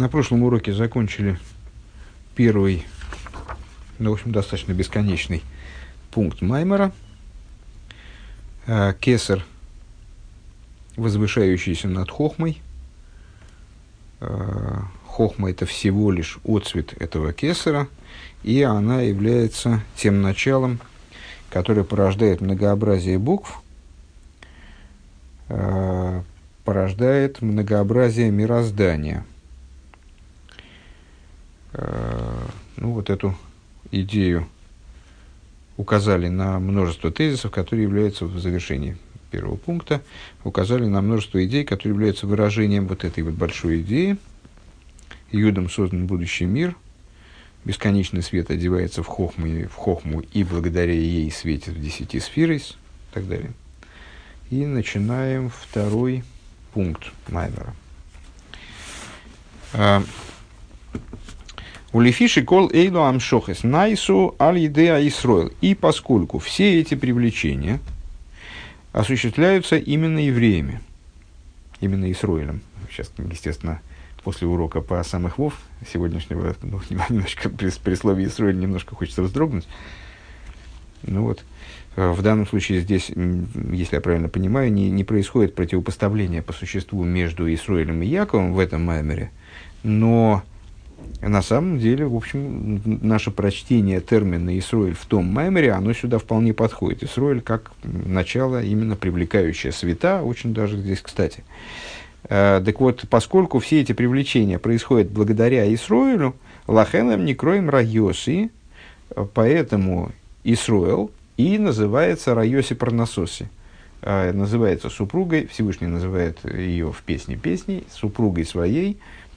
На прошлом уроке закончили первый, ну, в общем, достаточно бесконечный пункт Маймера. Э, кесар, возвышающийся над Хохмой. Э, Хохма – это всего лишь отцвет этого кесара, и она является тем началом, которое порождает многообразие букв, э, порождает многообразие мироздания – ну, вот эту идею указали на множество тезисов, которые являются в завершении первого пункта, указали на множество идей, которые являются выражением вот этой вот большой идеи. Юдом создан будущий мир, бесконечный свет одевается в хохму, в хохму и благодаря ей светит в десяти сферой и так далее. И начинаем второй пункт Маймера. У Лефиши кол эйлу амшохес найсу аль едеа Исроил. И поскольку все эти привлечения осуществляются именно евреями, именно Исроилем. Сейчас, естественно, после урока по самых вов сегодняшнего, ну, немножко при, при слове Исроиль немножко хочется вздрогнуть. Ну вот, э, в данном случае здесь, если я правильно понимаю, не, не происходит противопоставление по существу между Исроилем и Яковом в этом маймере, но на самом деле, в общем, наше прочтение термина Исроиль в том маймере, оно сюда вполне подходит. Исроиль как начало именно привлекающее света, очень даже здесь кстати. Э, так вот, поскольку все эти привлечения происходят благодаря Исроилю, лахенам не кроем райоси, поэтому Исроил и называется райоси парнасоси. Э, называется супругой, Всевышний называет ее в песне песней, супругой своей, Э,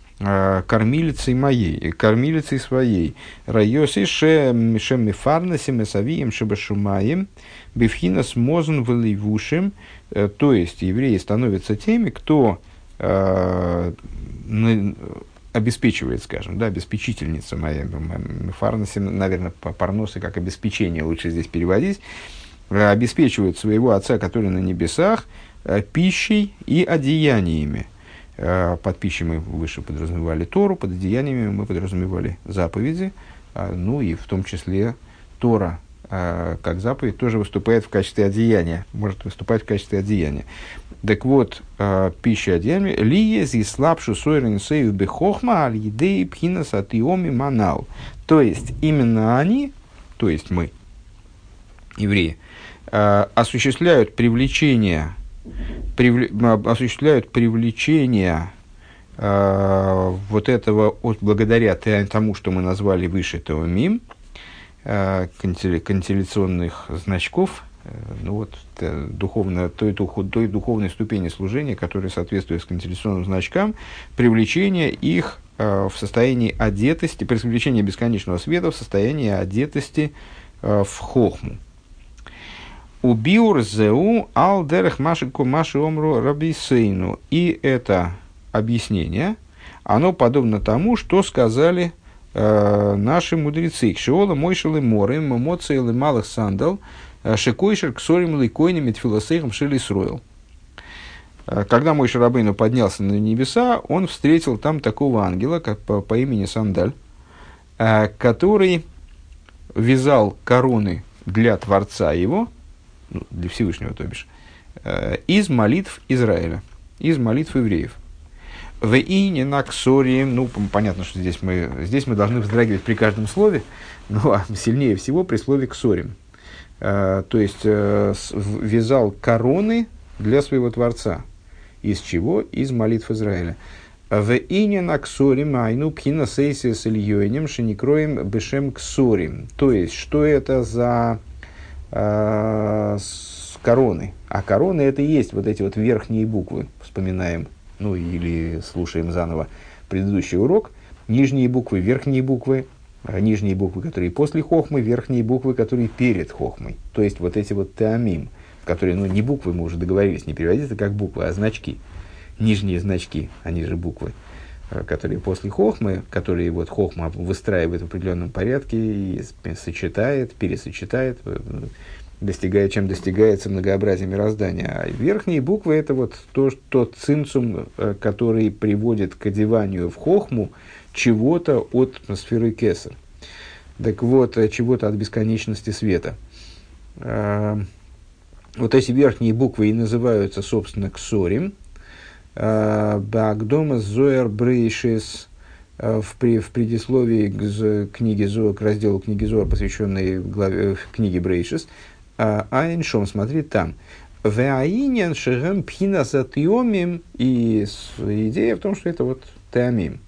кормилицей моей, кормилицей своей. Райоси шем мифарнасим эсавием шебашумаем бифхинас мозн валивушим. Э, то есть евреи становятся теми, кто э, обеспечивает, скажем, да, обеспечительница моя, мифарнасим, наверное, парносы как обеспечение лучше здесь переводить, обеспечивают своего отца, который на небесах, пищей и одеяниями. Э, под пищей мы выше подразумевали Тору, под деяниями мы подразумевали заповеди, а, ну и в том числе Тора, а, как заповедь, тоже выступает в качестве одеяния, может выступать в качестве одеяния. Так вот, пища одеяния, лиез и слабшу сойрен сею бехохма аль едей пхина сатиоми манал. То есть, именно они, то есть мы, евреи, осуществляют привлечение привле, осуществляют привлечение э, вот этого, от, благодаря тому, что мы назвали выше этого мим, э, контелляционных значков, э, ну вот, духовно, той, той, духовной ступени служения, которая соответствует с контелляционным значкам, привлечение их э, в состоянии одетости, привлечение бесконечного света в состоянии одетости э, в хохму. Убиур зеу ал дерех машику маши омру рабисейну. И это объяснение, оно подобно тому, что сказали э, наши мудрецы. Кшиола мойшелы моры, мамоцейлы малых сандал, э, шикойшер ксорим лейкойнами тфилосейхом шили сроил. Э, когда мой Шарабейну поднялся на небеса, он встретил там такого ангела, как по, по имени Сандаль, э, который вязал короны для Творца его, ну, для Всевышнего, то бишь, э, из молитв Израиля, из молитв евреев. В ине наксорием, ну, понятно, что здесь мы, здесь мы должны вздрагивать при каждом слове, но сильнее всего при слове ксорим. Э, то есть, э, вязал короны для своего Творца. Из чего? Из молитв Израиля. В ине наксорим айну пхина сейсия с ильёйнем шиникроем бешем ксорим. То есть, что это за э, с короны. А короны это и есть вот эти вот верхние буквы. Вспоминаем, ну или слушаем заново предыдущий урок. Нижние буквы, верхние буквы, а нижние буквы, которые после хохмы, верхние буквы, которые перед хохмой. То есть вот эти вот теамим, которые, ну не буквы, мы уже договорились, не переводиться как буквы, а значки. Нижние значки, они же буквы э, которые после хохмы, которые вот хохма выстраивает в определенном порядке и сочетает, пересочетает, э, достигая, чем достигается многообразие мироздания. А верхние буквы – это вот то, тот цинцум, э, который приводит к одеванию в хохму чего-то от сферы кесар. Так вот, э, чего-то от бесконечности света. Вот эти верхние буквы и называются, собственно, ксорим. А, Багдома зоер брейшис в, при, в предисловии к книге Зо, к разделу книги Зоар, посвященной главе, книге Брейшис, Айншом, смотри там. Веаинен шегем пхина затиомим. И идея в том, что это вот טעמים.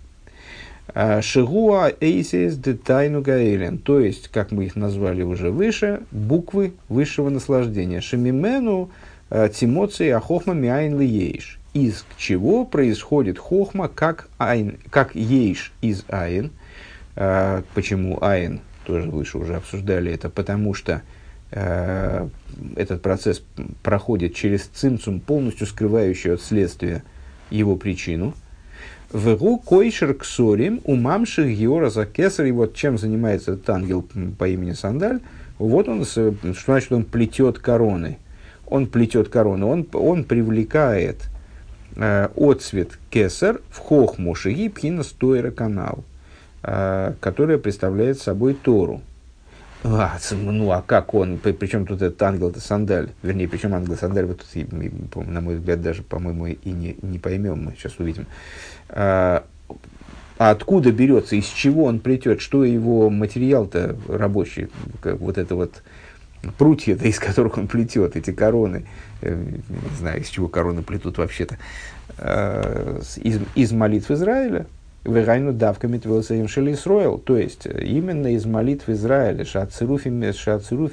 А, שהוא אותיות דתענוג העליון. То есть, как мы их назвали уже выше, буквы высшего наслаждения. שממנו תמצא החכמה מאין ליש. Из чего происходит חכמה как, אין, как יש из אין. Почему אין? Тоже выше уже обсуждали это. Потому что Э, этот процесс проходит через цимцум, полностью скрывающий от следствия его причину. Вегу койшер ксорим умамших геора за кесар. И вот чем занимается этот ангел по имени Сандаль, вот он, что значит он плетет короны. Он плетет короны, он, он привлекает отцвет кесар в хохму шиги пхина стойра канал, э, которая представляет собой Тору. А, ну а как он, при, причем тут этот ангел это сандаль, вернее, причем ангел сандаль, вот тут, на мой взгляд, даже, по-моему, и не, не поймем, мы сейчас увидим. А, а откуда берется, из чего он плетет, что его материал-то рабочий, вот это вот прутья, из которых он плетет, эти короны, э, не знаю, из чего короны плетут вообще-то, а, из, из молитв Израиля, Вегайну давками твилсаим шелисроил, то есть именно из молитв Израиля, шацеруфи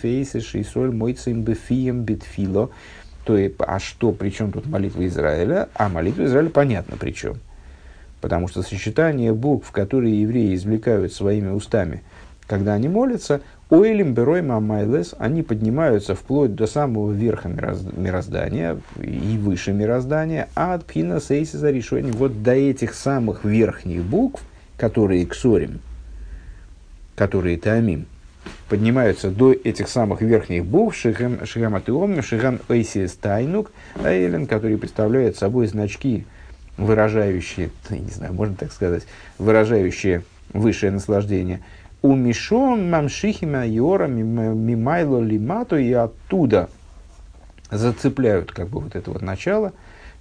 эйси шисроль мойцем бефием битфило, то есть, а что, при чем тут молитва Израиля? А молитва Израиля понятно при чем. Потому что сочетание букв, которые евреи извлекают своими устами, когда они молятся, Ойлим Берой Мамайлес, они поднимаются вплоть до самого верха мироздания и выше мироздания, а от Пхина Сейси за решение вот до этих самых верхних букв, которые ксорим, которые таамим, поднимаются до этих самых верхних букв Шигам Шигам Атеом, Шигам Эйсис Тайнук, Эйлен, которые представляют собой значки, выражающие, не знаю, можно так сказать, выражающие высшее наслаждение – у Мишон Мамшихима Йора Мимайло Лимато и оттуда зацепляют как бы вот это вот начало,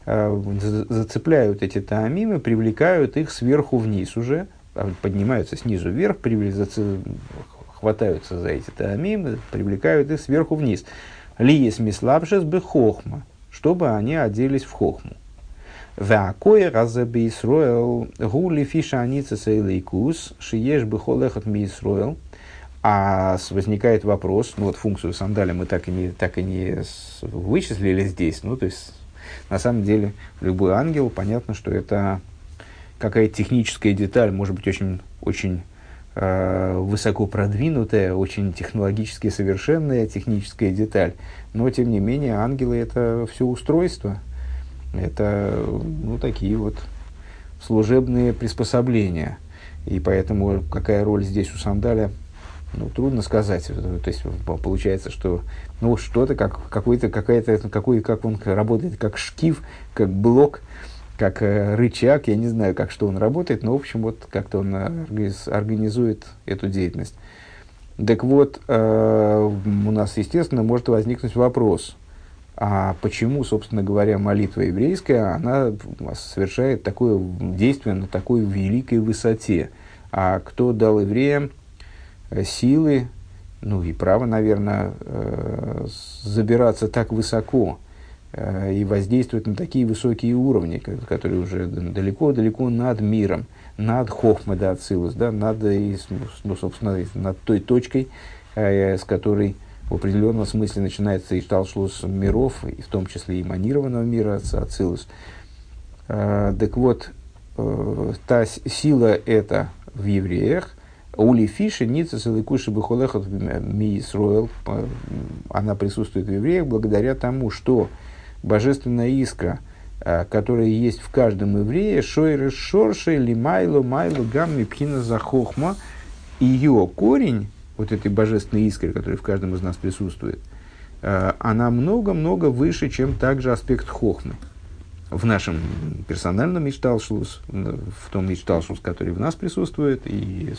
э, зацепляют эти таамимы, привлекают их сверху вниз уже, а поднимаются снизу вверх, хватаются за эти таамимы, привлекают их сверху вниз. Лиес мислабшес бы хохма, чтобы они оделись в хохму. Вакое разаби Исроэл гули фиша аница сейлейкус шиеш ми Исроэл. А возникает вопрос, ну вот функцию сандаля мы так и не, так и не вычислили здесь, ну то есть на самом деле любой ангел, понятно, что это какая-то техническая деталь, может быть очень, очень э, высоко продвинутая, очень технологически совершенная техническая деталь, но тем не менее ангелы это все устройство, это ну, такие вот служебные приспособления. И поэтому какая роль здесь у сандаля, ну, трудно сказать. То есть получается, что ну, что-то, как, какой-то, какая-то, какой, как он работает, как шкив, как блок, как э, рычаг, я не знаю, как что он работает, но, в общем, вот как-то он организует эту деятельность. Так вот, э, у нас, естественно, может возникнуть вопрос, а почему, собственно говоря, молитва еврейская, она совершает такое действие на такой великой высоте? А кто дал евреям э, силы, ну и право, наверное, э, забираться так высоко э, и воздействовать на такие высокие уровни, которые уже далеко-далеко над миром, над Хохмадацилус, да, над, ну, собственно, над той точкой, с которой в определенном смысле начинается и Шталшлус миров, и в том числе и манированного мира, Ацилус. А, так вот, э, та сила эта в евреях, Ули Фиши, Ница Саликуши Бехолехот Миисроэл, она присутствует в евреях благодаря тому, что божественная искра, а, которая есть в каждом еврее, Шойры Шорши, Лимайло, Майло, Гамми, Пхина Захохма, ее корень вот этой божественной искры, которая в каждом из нас присутствует, она много-много выше, чем также аспект хохмы в нашем персональном Ишталшус, в том Ишталшус, который в нас присутствует, и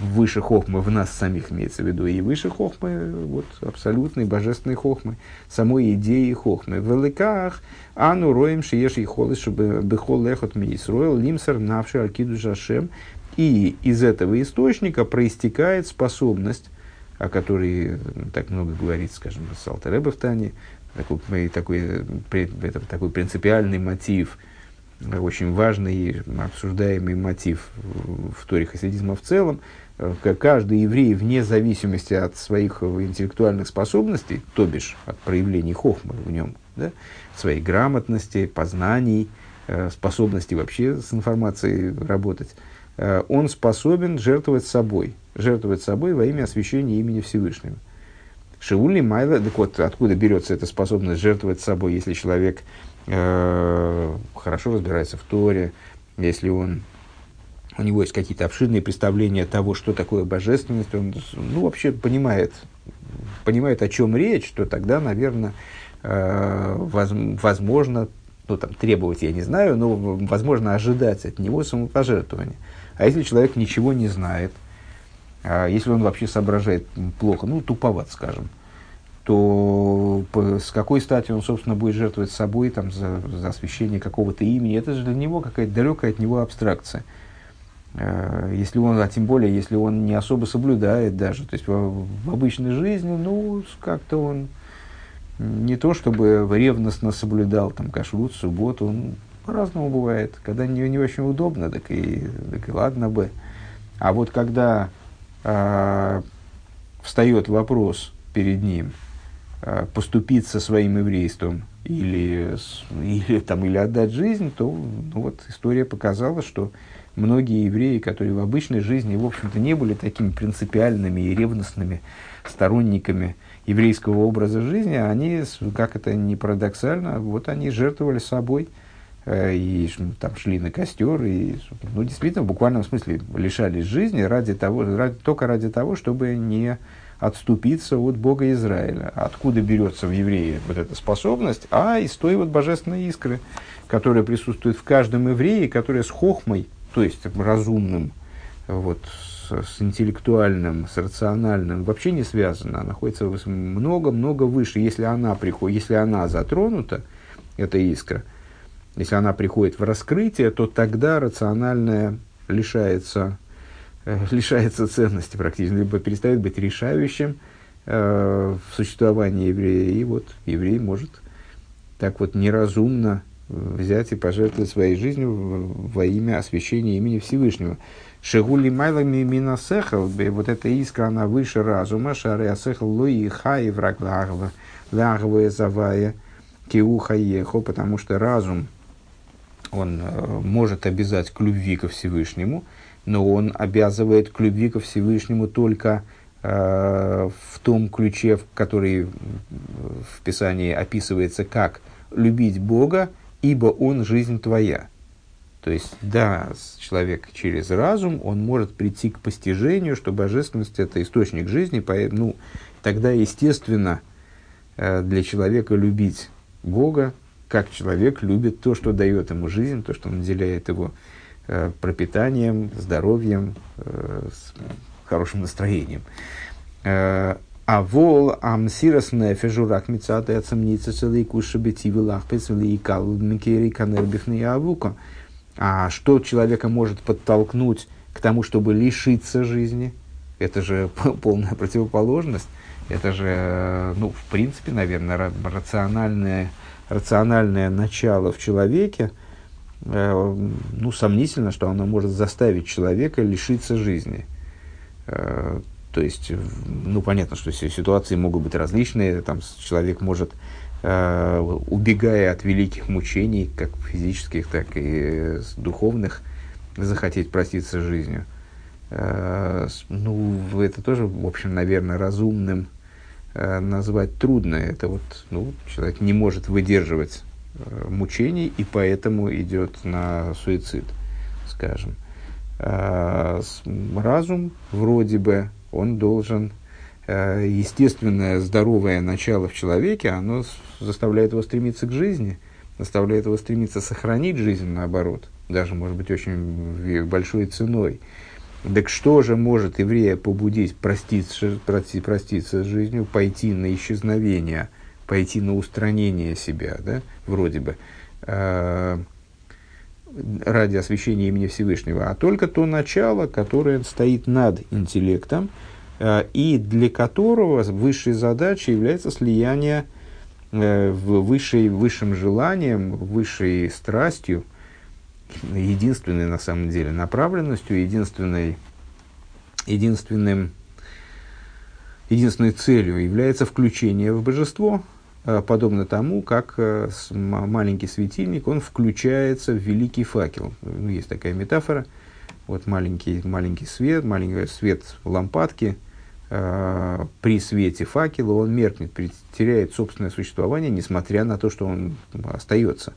выше хохмы в нас самих имеется в виду, и выше хохмы, вот, абсолютной божественной хохмы, самой идеи хохмы. В великах ану роем шиеш и холы, чтобы бехол лехот мейсроил лимсер навши алькиду жашем. И из этого источника проистекает способность, о которой так много говорит, скажем, Салтереба в Тане, такой, такой, это, такой принципиальный мотив, очень важный обсуждаемый мотив в Торе хасидизма в целом. Каждый еврей, вне зависимости от своих интеллектуальных способностей, то бишь от проявлений хохмы в нем, да, своей грамотности, познаний, э, способности вообще с информацией работать, э, он способен жертвовать собой, жертвовать собой во имя освящения имени Всевышнего. Шиули Майла, так вот, откуда берется эта способность жертвовать собой, если человек э, хорошо разбирается в Торе, если он, у него есть какие-то обширные представления того, что такое божественность, он ну, вообще понимает, понимает, о чем речь, то тогда, наверное, э, воз, возможно, ну, там, требовать я не знаю, но возможно ожидать от него самопожертвования. А если человек ничего не знает, а если он вообще соображает плохо, ну, туповат, скажем, то с какой стати он, собственно, будет жертвовать собой там, за, за освящение какого-то имени? Это же для него какая-то далекая от него абстракция. А, если он, а тем более, если он не особо соблюдает даже, то есть в, в обычной жизни, ну, как-то он не то чтобы ревностно соблюдал там кашрут, субботу, он по-разному бывает. Когда не, не очень удобно, так и, так и ладно бы. А вот когда э, встает вопрос перед ним э, поступить со своим еврейством или, или, там, или отдать жизнь, то ну, вот история показала, что многие евреи, которые в обычной жизни, в общем-то, не были такими принципиальными и ревностными сторонниками еврейского образа жизни, они, как это не парадоксально, вот они жертвовали собой – и там шли на костер, и, ну, действительно, в буквальном смысле лишались жизни ради того, ради, только ради того, чтобы не отступиться от Бога Израиля. Откуда берется в евреи вот эта способность? А из той вот божественной искры, которая присутствует в каждом еврее, которая с хохмой, то есть разумным, вот, с, с интеллектуальным, с рациональным, вообще не связана. Находится много-много выше. Если она приходит, если она затронута, эта искра, если она приходит в раскрытие, то тогда рациональное лишается, э, лишается ценности практически, либо перестает быть решающим э, в существовании еврея. И вот еврей может так вот неразумно взять и пожертвовать своей жизнью во имя освящения имени Всевышнего. Шегули майлами минасехал, вот эта искра, она выше разума, шары асехал луи хай враг лагва, лагва завая, киуха ехо, потому что разум, он э, может обязать к любви ко Всевышнему, но он обязывает к любви ко Всевышнему только э, в том ключе, который в Писании описывается как любить Бога, ибо Он жизнь твоя. То есть, да, человек через разум, он может прийти к постижению, что божественность – это источник жизни, ну, тогда, естественно, э, для человека любить Бога, как человек любит то, что дает ему жизнь, то, что наделяет его э, пропитанием, здоровьем, э, хорошим настроением. Э, а вол амсирас нефежу рак мецата ацамница целый кушабити вилахпец и микери канербифный авука. А что человека может подтолкнуть к тому, чтобы лишиться жизни? Это же полная противоположность. Это же, э, ну, в принципе, наверное, рациональная рациональное начало в человеке, э, ну, сомнительно, что оно может заставить человека лишиться жизни. Э, то есть, ну, понятно, что ситуации могут быть различные. Там человек может, э, убегая от великих мучений, как физических, так и духовных, захотеть проститься жизнью. Ну, это тоже, в общем, наверное, разумным назвать трудно. Это вот, ну, человек не может выдерживать э, мучений и поэтому идет на суицид, скажем. А, разум вроде бы он должен естественное здоровое начало в человеке, оно заставляет его стремиться к жизни, заставляет его стремиться сохранить жизнь, наоборот, даже, может быть, очень большой ценой. Так что же может еврея побудить проститься, прости, проститься с жизнью, пойти на исчезновение, пойти на устранение себя, да, вроде бы, э, ради освящения имени Всевышнего, а только то начало, которое стоит над интеллектом, э, и для которого высшей задачей является слияние э, в высшей, высшим желанием, высшей страстью, единственной на самом деле направленностью, единственной, единственным, единственной целью является включение в божество, э, подобно тому, как э, маленький светильник, он включается в великий факел. Ну, есть такая метафора. Вот маленький, маленький свет, маленький свет лампадки, э, при свете факела он меркнет, теряет собственное существование, несмотря на то, что он остается.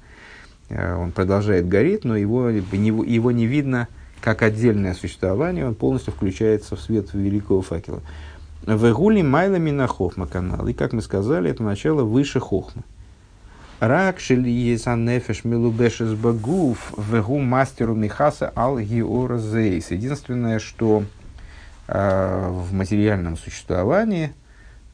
Э, он продолжает гореть, но его, его не видно как отдельное существование, он полностью включается в свет великого факела. Вегули майлами на хохма канал. И, как мы сказали, это начало выше хохмы. Рак нефеш милубешес багуф вегу мастеру михаса ал георзейс. Единственное, что э, в материальном существовании,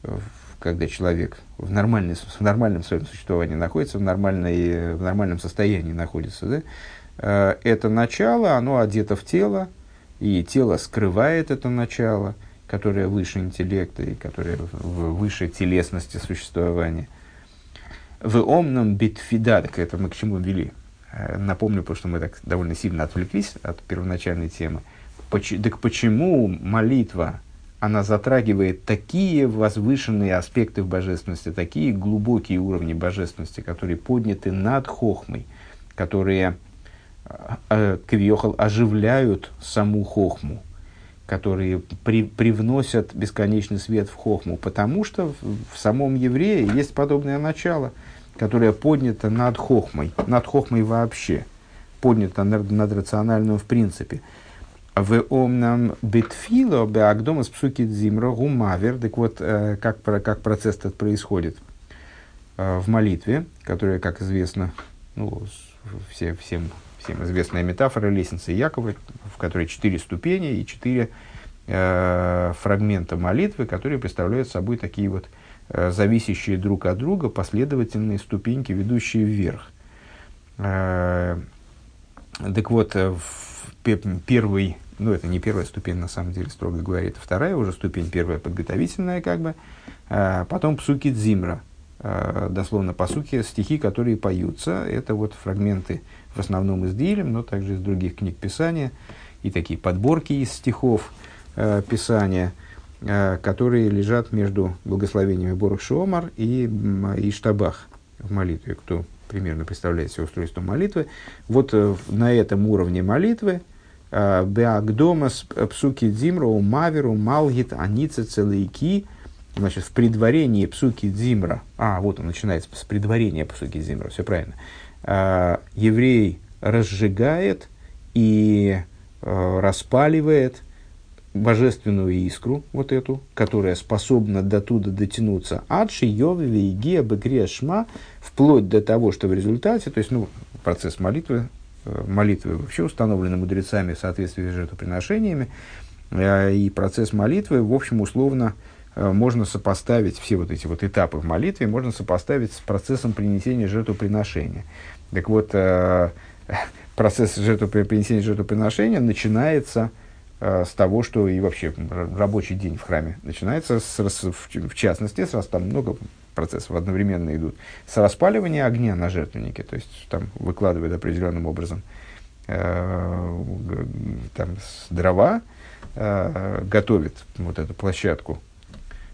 в когда человек в, нормальной, в нормальном своем существовании находится, в, нормальной, в нормальном состоянии находится, да, э, это начало, оно одето в тело, и тело скрывает это начало, которое выше интеллекта и которое выше телесности существования. В омном битфида, так это мы к чему вели? Э, напомню, потому что мы так довольно сильно отвлеклись от первоначальной темы. Так почему молитва, она затрагивает такие возвышенные аспекты в божественности, такие глубокие уровни божественности, которые подняты над хохмой, которые э, э, квиохал оживляют саму хохму, которые при, привносят бесконечный свет в хохму, потому что в, в самом еврее есть подобное начало, которое поднято над хохмой, над хохмой вообще, поднято над, над рациональным в принципе – в омнам битфило беагдомас псуки дзимро гумавер. Так вот, э, как, как процесс этот происходит э, в молитве, которая, как известно, ну, все, всем, всем известная метафора лестницы Якова, в которой четыре ступени и четыре э, фрагмента молитвы, которые представляют собой такие вот зависящие друг от друга последовательные ступеньки, ведущие вверх. Так вот, в первый ну, это не первая ступень, на самом деле, строго говоря, это вторая уже ступень, первая подготовительная, как бы. А, потом псуки дзимра, а, дословно по сути, стихи, которые поются. Это вот фрагменты в основном из Дилем, но также из других книг Писания, и такие подборки из стихов а, Писания, которые лежат между благословениями Борух Шомар и, и Штабах в молитве, кто примерно представляет себе устройство молитвы. Вот э, на этом уровне молитвы Беагдомас псуки дзимра маверу малгит аница целейки. Значит, в предварении псуки дзимра, а, вот он начинается с предварения псуки дзимра, все правильно. А, еврей разжигает и распаливает божественную искру, вот эту, которая способна до туда дотянуться, адши, йовы, вейгия, бекрия, шма, вплоть до того, что в результате, то есть, ну, процесс молитвы Э, молитвы вообще установлены мудрецами в соответствии с жертвоприношениями. Э, и процесс молитвы, в общем, условно э, можно сопоставить все вот эти вот этапы в молитве, можно сопоставить с процессом принесения жертвоприношения. Так вот, процесс жертвопринесения жертвоприношения начинается с того, что и вообще рабочий день в храме начинается, с, в частности, с, там много процессов одновременно идут, с распаливания огня на жертвеннике, то есть там выкладывают определенным образом э, там, дрова, э, готовит вот эту площадку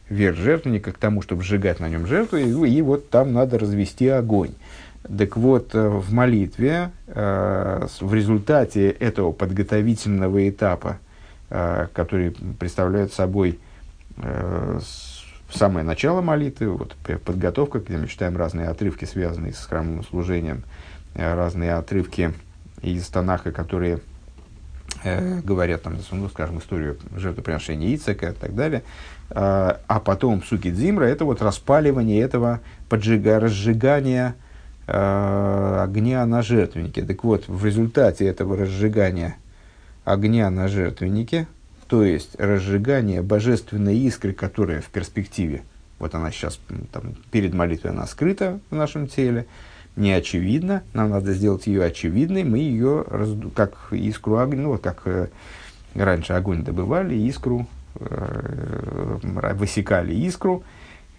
вверх жертвенника к тому, чтобы сжигать на нем жертву, и, и вот там надо развести огонь. Так вот, э, в молитве, э, в результате этого подготовительного этапа, э, который представляет собой э, самое начало молитвы, вот подготовка, где мы читаем разные отрывки, связанные с храмовым служением, э, разные отрывки из Танаха, которые э, говорят там, ну, скажем, историю жертвоприношения Ицека и так далее, э, а потом суки Дзимра, это вот распаливание этого поджига, разжигания э, огня на жертвеннике. Так вот, в результате этого разжигания огня на жертвеннике, то есть разжигание божественной искры, которая в перспективе, вот она сейчас там, перед молитвой, она скрыта в нашем теле, не очевидна, нам надо сделать ее очевидной, мы ее, как искру огня, ну, вот как э, раньше огонь добывали, искру, э, высекали искру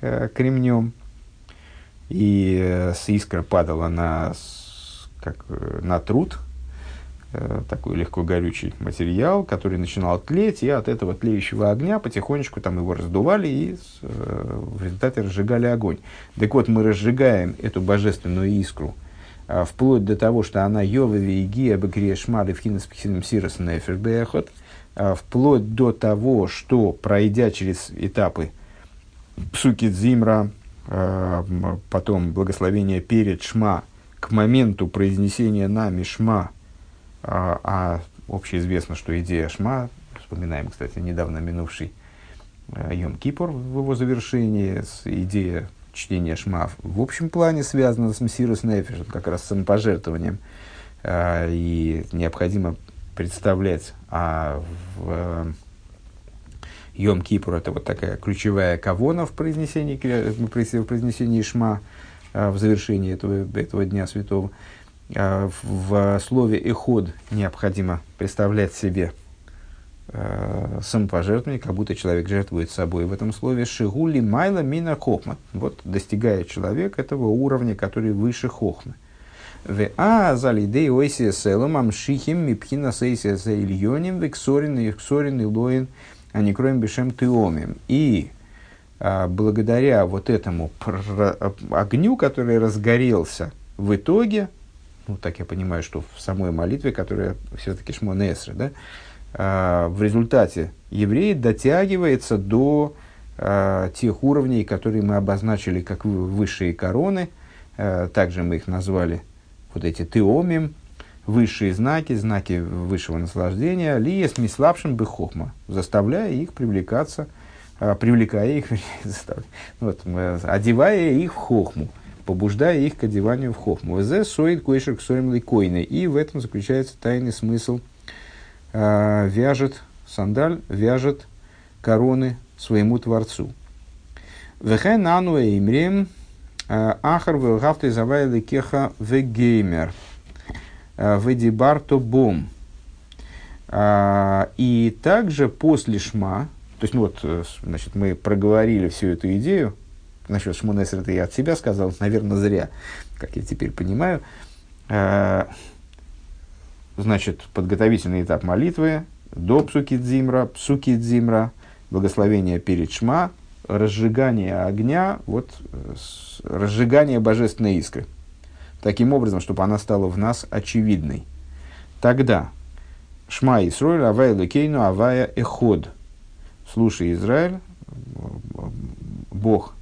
э, кремнем, и э, с искра падала на, как, э, на труд, такой легко горючий материал, который начинал тлеть, и от этого тлеющего огня потихонечку там его раздували и э, в результате разжигали огонь. Так вот, мы разжигаем эту божественную искру э, вплоть до того, что она Йовеви и Гия Бекрия Шмали в Хиноспихином Сирос Нефербехот, э, вплоть до того, что, пройдя через этапы Псуки Дзимра, э, потом благословение перед Шма, к моменту произнесения нами Шма, а, а общеизвестно, что идея Шма, вспоминаем, кстати, недавно минувший э, Йом Кипур в его завершении, идея чтения Шма в общем плане связана с Мсирус Нефиш, как раз с самопожертвованием. А, и необходимо представлять, а в Йом Кипур это вот такая ключевая кавона в произнесении, в произнесении Шма, а, в завершении этого, этого Дня Святого. А, в слове «эход» необходимо представлять себе э, самопожертвование, как будто человек жертвует собой. В этом слове «шигули майла мина хохма». Вот достигает человек этого уровня, который выше хохмы. В а залидей ойсия селом амшихим мипхина сейсия за ильоним вексорин и ксорин и лоин а не кроем бешем теомим. И а, благодаря вот этому огню, который разгорелся в итоге, ну, так я понимаю, что в самой молитве, которая все-таки Шмонесры, да, э, в результате еврей дотягивается до э, тех уровней, которые мы обозначили как высшие короны, э, также мы их назвали вот эти теомим, высшие знаки, знаки высшего наслаждения, лиес мислапшим бехохма, заставляя их привлекаться, э, привлекая их, вот, одевая их в хохму побуждая их к одеванию в хохму. Зе соид койшер к койны. И в этом заключается тайный смысл. Э, вяжет сандаль, вяжет короны своему Творцу. Вехай нану имрем ахар велгавты завайли кеха вегеймер. Ведибарто бом. И также после шма, то есть, ну вот, значит, мы проговорили всю эту идею, насчет Шмонесер это я от себя сказал, наверное, зря, как я теперь понимаю. Э, значит, подготовительный этап молитвы, до псуки дзимра, псуки дзимра, благословение перед шма, разжигание огня, вот, разжигание божественной искры. Таким образом, чтобы она стала в нас очевидной. Тогда Шма Исроиль, Авая Лукейну, Авая Эход. Слушай, Израиль, Бог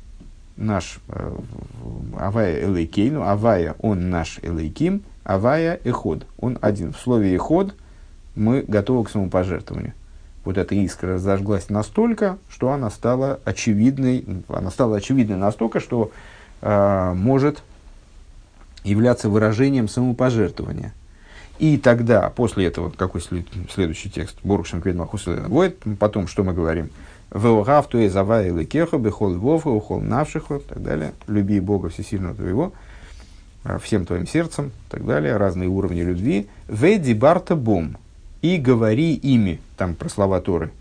наш э, Авая Элейкейну, Авая он наш Элейким, Авая Эход, он один. В слове Эход мы готовы к самопожертвованию. Вот эта искра зажглась настолько, что она стала очевидной, она стала очевидной настолько, что э, может являться выражением самопожертвования. И тогда, после этого, какой след, следующий текст? Борушем Кведмахусу потом что мы говорим? Веогавту и завай лекеха, бехол вовха, ухол навшиху, и так далее. Люби Бога всесильного твоего, а, всем твоим сердцем, и так далее. Разные уровни любви. Веди барта бом. И говори ими. Там про слова Торы.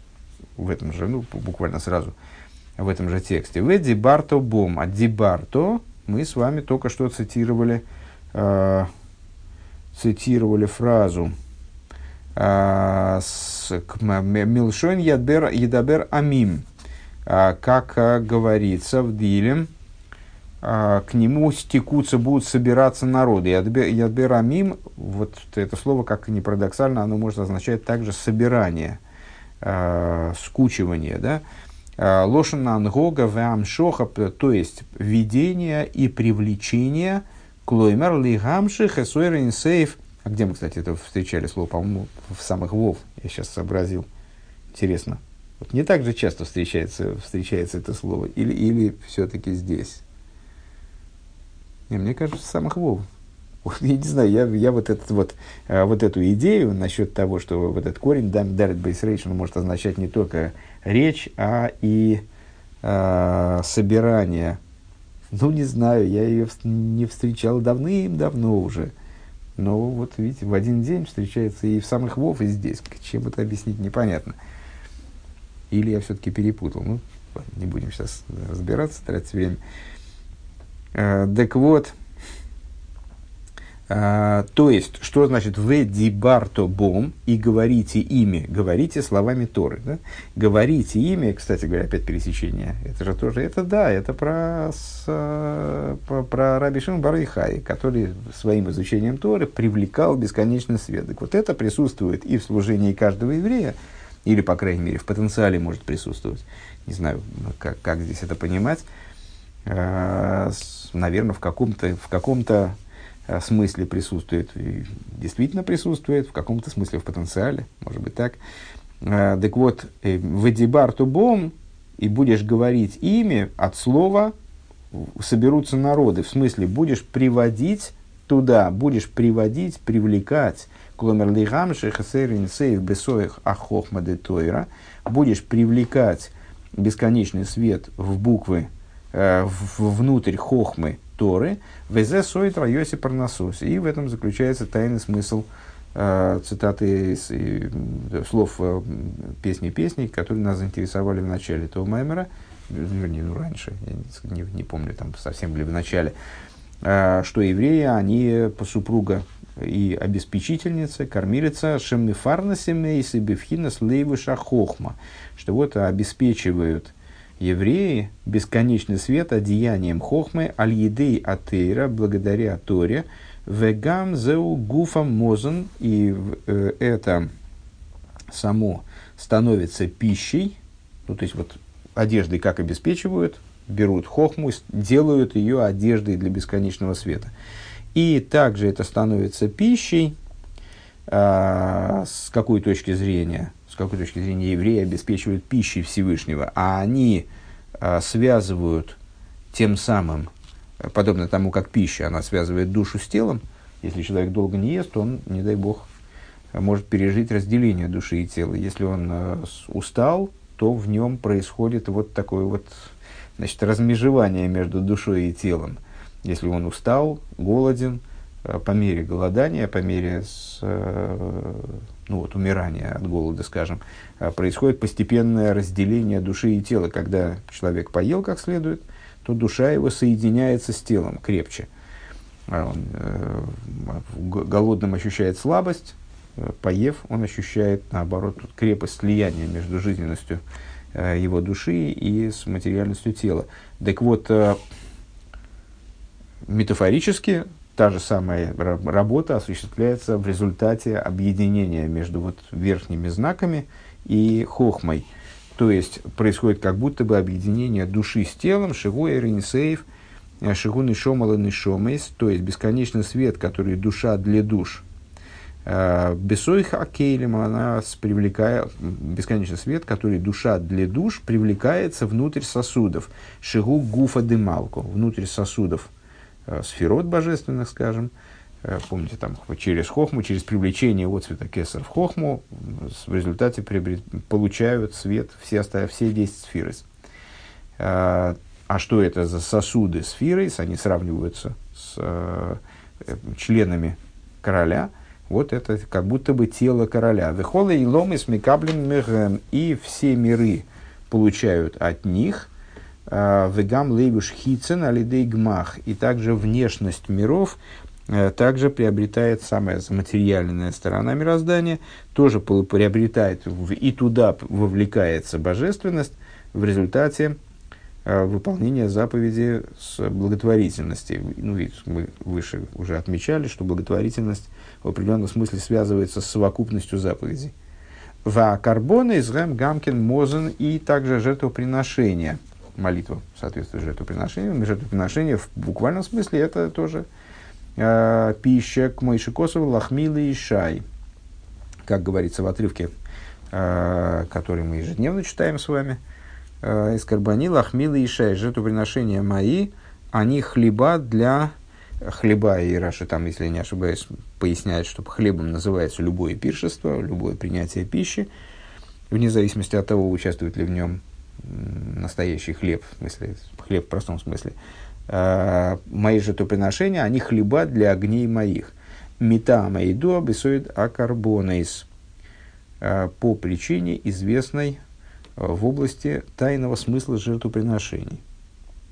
В этом же, ну, буквально сразу, в этом же тексте. Веди барто бом. А дибарто мы с вами только что цитировали, э, цитировали фразу Милшойн Ядабер Амим, а, как а, говорится в Диле, к нему стекутся, будут собираться народы. Ядбер Амим, вот это слово, как ни парадоксально, оно может означать также собирание, скучивание, да, Лошана Ангога Вамшоха, то есть видение и привлечение Клоймер Лигамши Хесуэрин Сейф А где мы, кстати, это встречали слово, по-моему, в самых Вов, я сейчас сообразил. Интересно. Вот не так же часто встречается, встречается это слово, или, или все-таки здесь? Не, мне кажется, в самых Вов. Я не знаю, я, я вот, этот, вот, э, вот эту идею насчет того, что вот этот корень дарит бейсрейшн может означать не только речь, а и э, собирание. Ну, не знаю, я ее не встречал давным-давно уже. Но вот, видите, в один день встречается и в самых Вов, и здесь. Чем это объяснить, непонятно. Или я все-таки перепутал. Ну, не будем сейчас разбираться, тратить время. Э, так вот, а, то есть, что значит «в дибарто бом» и говорите ими, говорите словами Торы. Да? Говорите ими, кстати говоря, опять пересечение, это же тоже, это да, это про, с, про, про Раби Шимон Барайхай, который своим изучением Торы привлекал бесконечный свет. Так вот это присутствует и в служении каждого еврея, или, по крайней мере, в потенциале может присутствовать. Не знаю, как, как здесь это понимать. А, наверное, в каком-то, в каком-то Э, смысле присутствует, и действительно присутствует, в каком-то смысле в потенциале, может быть так. Э, так вот, э, «Вадибар тубом» и будешь говорить ими от слова соберутся народы, в смысле будешь приводить туда, будешь приводить, привлекать, кломер лигам шехасерин сейв бесоих ахохма де тойра, будешь привлекать бесконечный свет в буквы, э, внутрь хохмы Торы, «Везе соит райоси парнасос». И в этом заключается тайный смысл э, цитаты из э, слов э, песни песни, которые нас заинтересовали в начале этого маймера, вернее, ну, раньше, я не, не помню, там совсем ли в начале, э, что евреи, они по супруга и обеспечительница, кормилица шемифарна семейс и бифхинас лейвыша хохма, что вот обеспечивают евреи бесконечный свет одеянием хохмы аль-едей атеира благодаря Торе вегам зеу гуфам мозен и э, это само становится пищей, ну то есть вот одеждой как обеспечивают, берут хохму, делают ее одеждой для бесконечного света. И также это становится пищей, а, с какой точки зрения? С какой точки зрения евреи обеспечивают пищей Всевышнего, а они а, связывают тем самым, подобно тому, как пища, она связывает душу с телом. Если человек долго не ест, он, не дай бог, может пережить разделение души и тела. Если он э, устал, то в нем происходит вот такое вот значит, размежевание между душой и телом. Если он устал, голоден, э, по мере голодания, по мере с, э, ну вот, умирания от голода, скажем, а, происходит постепенное разделение души и тела. Когда человек поел как следует, то душа его соединяется с телом крепче. А он, э, голодным ощущает слабость, э, поев, он ощущает, наоборот, крепость слияния между жизненностью э, его души и с материальностью тела. Так вот, э, метафорически та же самая работа осуществляется в результате объединения между вот верхними знаками и хохмой. То есть происходит как будто бы объединение души с телом, шигу и ринсейв, э, шигу нишомала нишомейс, то есть бесконечный свет, который душа для душ. Э, Бесойх акейлем, она привлекает, бесконечный свет, который душа для душ привлекается внутрь сосудов. Шигу гуфа демалку, внутрь сосудов сферот божественных, скажем, э, помните, там, через хохму, через привлечение от цвета кесар в хохму, в результате приобрет, получают свет все, все 10 сферы. А, а что это за сосуды сферы? Они сравниваются с э, членами короля. Вот это как будто бы тело короля. Вехола и ломы с и все миры получают от них – Э, вегам лейбуш хицен алидей гмах. И также внешность миров э, также приобретает самая материальная сторона мироздания, тоже приобретает и туда вовлекается божественность в результате э, выполнения заповеди с благотворительности. Ну, ведь мы выше уже отмечали, что благотворительность в определенном смысле связывается с совокупностью заповедей. Ва карбона из гамкин мозен и также жертвоприношения – молитва соответствует жертвоприношению. Жертвоприношение в буквальном смысле это тоже э, пища к Мойши Косову лахмилы и шай. Как говорится в отрывке, э, который мы ежедневно читаем с вами. Э, из карбани лахмилы и шай. Жертвоприношения мои, они хлеба для хлеба, и Раша там, если не ошибаюсь, поясняет, что хлебом называется любое пиршество, любое принятие пищи, вне зависимости от того, участвует ли в нем настоящий хлеб, в смысле, хлеб в простом смысле. А, мои жертвоприношения, они хлеба для огней моих. Мета маиду обесует акарбонейс а, по причине известной в области тайного смысла жертвоприношений –